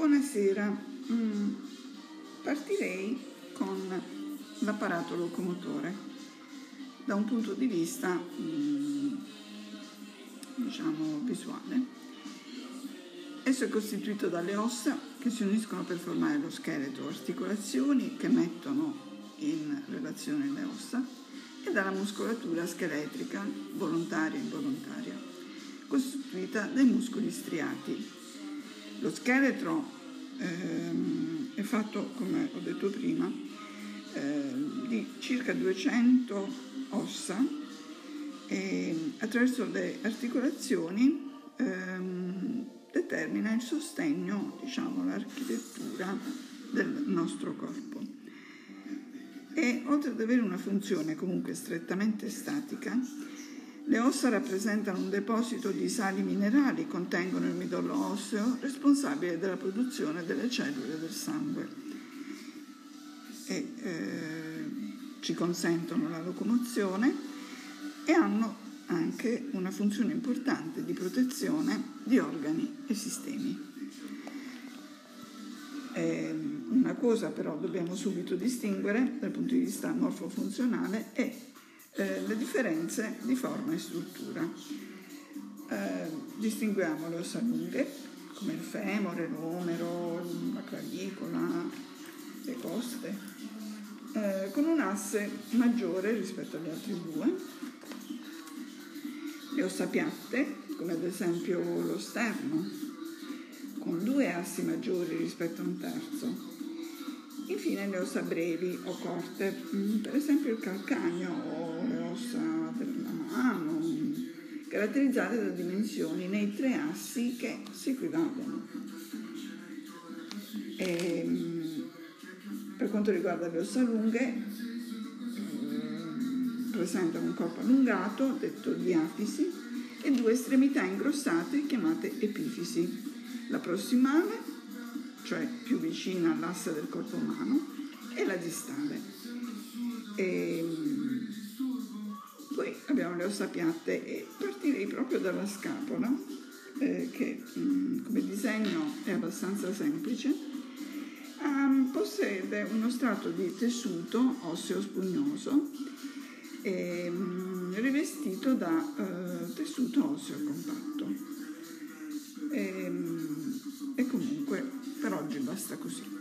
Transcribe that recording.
Buonasera, mm, partirei con l'apparato locomotore da un punto di vista mm, diciamo visuale. Esso è costituito dalle ossa che si uniscono per formare lo scheletro, articolazioni che mettono in relazione le ossa e dalla muscolatura scheletrica volontaria e involontaria, costituita dai muscoli striati lo scheletro ehm, è fatto, come ho detto prima, eh, di circa 200 ossa e attraverso le articolazioni ehm, determina il sostegno, diciamo, l'architettura del nostro corpo. E oltre ad avere una funzione comunque strettamente statica, le ossa rappresentano un deposito di sali minerali, contengono il midollo osseo responsabile della produzione delle cellule del sangue e eh, ci consentono la locomozione e hanno anche una funzione importante di protezione di organi e sistemi. Eh, una cosa però dobbiamo subito distinguere dal punto di vista morfofunzionale è eh, le differenze di forma e struttura. Eh, distinguiamo le ossa lunghe, come il femore, l'omero, la clavicola, le coste, eh, con un asse maggiore rispetto agli altri due. Le ossa piatte, come ad esempio lo sterno, con due assi maggiori rispetto a un terzo Infine le ossa brevi o corte, mm, per esempio il calcagno o le ossa della mano, caratterizzate da dimensioni nei tre assi che si equivalgono. E, mm, per quanto riguarda le ossa lunghe, mm, presentano un corpo allungato, detto diafisi, e due estremità ingrossate chiamate epifisi. La prossimale cioè più vicina all'asse del corpo umano, e la distale. E poi abbiamo le ossa piatte e partirei proprio dalla scapola, eh, che mh, come disegno è abbastanza semplice. Um, possiede uno strato di tessuto osseo spugnoso e, mh, rivestito da uh, tessuto osseo compatto. Basta così.